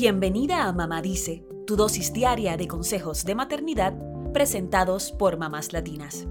Bienvenida a Mamá Dice, tu dosis diaria de consejos de maternidad presentados por mamás latinas.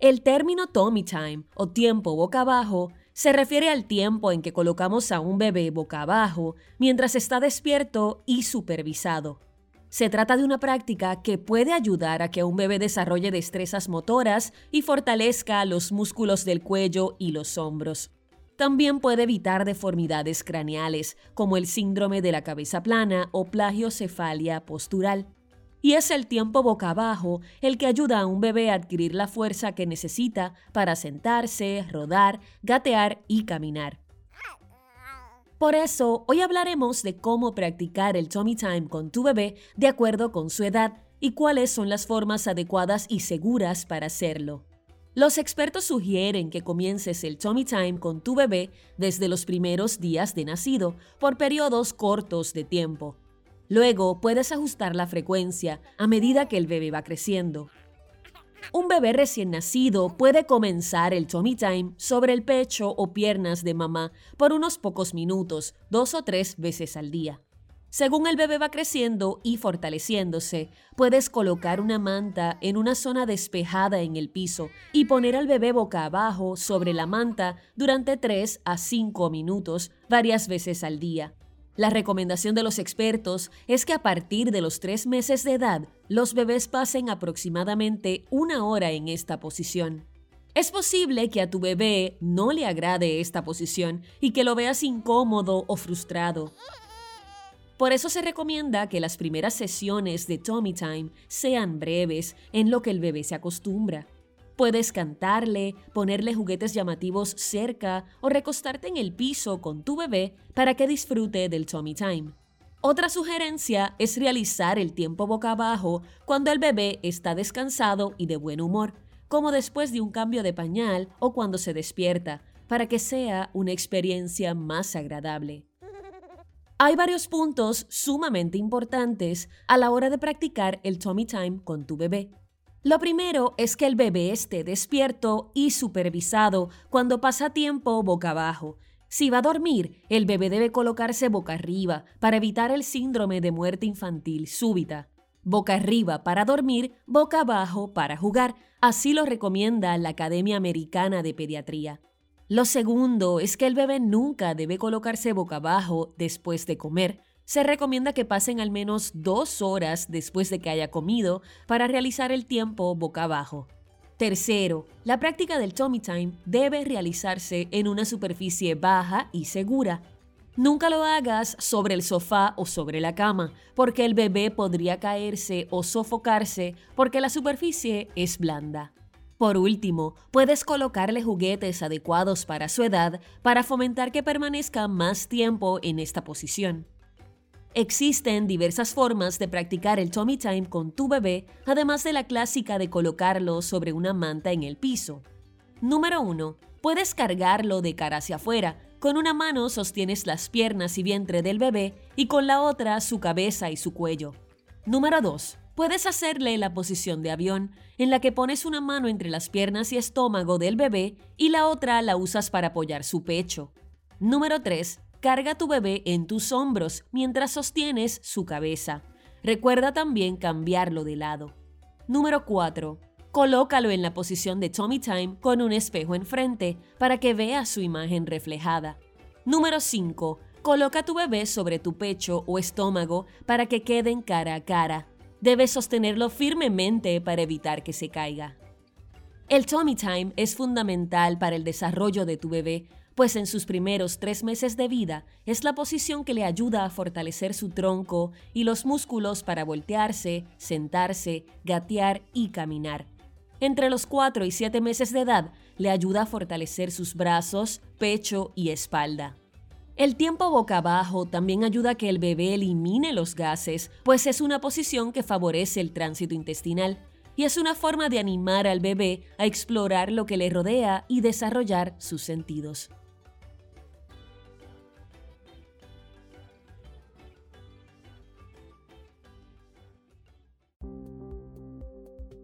El término tummy time o tiempo boca abajo se refiere al tiempo en que colocamos a un bebé boca abajo mientras está despierto y supervisado. Se trata de una práctica que puede ayudar a que un bebé desarrolle destrezas motoras y fortalezca los músculos del cuello y los hombros. También puede evitar deformidades craneales, como el síndrome de la cabeza plana o plagiocefalia postural. Y es el tiempo boca abajo el que ayuda a un bebé a adquirir la fuerza que necesita para sentarse, rodar, gatear y caminar. Por eso, hoy hablaremos de cómo practicar el tummy time con tu bebé de acuerdo con su edad y cuáles son las formas adecuadas y seguras para hacerlo. Los expertos sugieren que comiences el tummy time con tu bebé desde los primeros días de nacido, por periodos cortos de tiempo. Luego puedes ajustar la frecuencia a medida que el bebé va creciendo. Un bebé recién nacido puede comenzar el tummy time sobre el pecho o piernas de mamá por unos pocos minutos, dos o tres veces al día. Según el bebé va creciendo y fortaleciéndose, puedes colocar una manta en una zona despejada en el piso y poner al bebé boca abajo sobre la manta durante 3 a 5 minutos varias veces al día. La recomendación de los expertos es que a partir de los tres meses de edad, los bebés pasen aproximadamente una hora en esta posición. Es posible que a tu bebé no le agrade esta posición y que lo veas incómodo o frustrado. Por eso se recomienda que las primeras sesiones de Tommy Time sean breves en lo que el bebé se acostumbra. Puedes cantarle, ponerle juguetes llamativos cerca o recostarte en el piso con tu bebé para que disfrute del tummy time. Otra sugerencia es realizar el tiempo boca abajo cuando el bebé está descansado y de buen humor, como después de un cambio de pañal o cuando se despierta, para que sea una experiencia más agradable. Hay varios puntos sumamente importantes a la hora de practicar el tummy time con tu bebé. Lo primero es que el bebé esté despierto y supervisado cuando pasa tiempo boca abajo. Si va a dormir, el bebé debe colocarse boca arriba para evitar el síndrome de muerte infantil súbita. Boca arriba para dormir, boca abajo para jugar. Así lo recomienda la Academia Americana de Pediatría. Lo segundo es que el bebé nunca debe colocarse boca abajo después de comer se recomienda que pasen al menos dos horas después de que haya comido para realizar el tiempo boca abajo. Tercero, la práctica del tummy time debe realizarse en una superficie baja y segura. Nunca lo hagas sobre el sofá o sobre la cama, porque el bebé podría caerse o sofocarse porque la superficie es blanda. Por último, puedes colocarle juguetes adecuados para su edad para fomentar que permanezca más tiempo en esta posición. Existen diversas formas de practicar el tummy time con tu bebé, además de la clásica de colocarlo sobre una manta en el piso. Número 1. Puedes cargarlo de cara hacia afuera. Con una mano sostienes las piernas y vientre del bebé y con la otra su cabeza y su cuello. Número 2. Puedes hacerle la posición de avión, en la que pones una mano entre las piernas y estómago del bebé y la otra la usas para apoyar su pecho. Número 3. Carga tu bebé en tus hombros mientras sostienes su cabeza. Recuerda también cambiarlo de lado. Número 4. Colócalo en la posición de tummy time con un espejo enfrente para que vea su imagen reflejada. Número 5. Coloca tu bebé sobre tu pecho o estómago para que queden cara a cara. Debes sostenerlo firmemente para evitar que se caiga. El tummy time es fundamental para el desarrollo de tu bebé pues en sus primeros tres meses de vida es la posición que le ayuda a fortalecer su tronco y los músculos para voltearse, sentarse, gatear y caminar. Entre los cuatro y siete meses de edad le ayuda a fortalecer sus brazos, pecho y espalda. El tiempo boca abajo también ayuda a que el bebé elimine los gases, pues es una posición que favorece el tránsito intestinal y es una forma de animar al bebé a explorar lo que le rodea y desarrollar sus sentidos.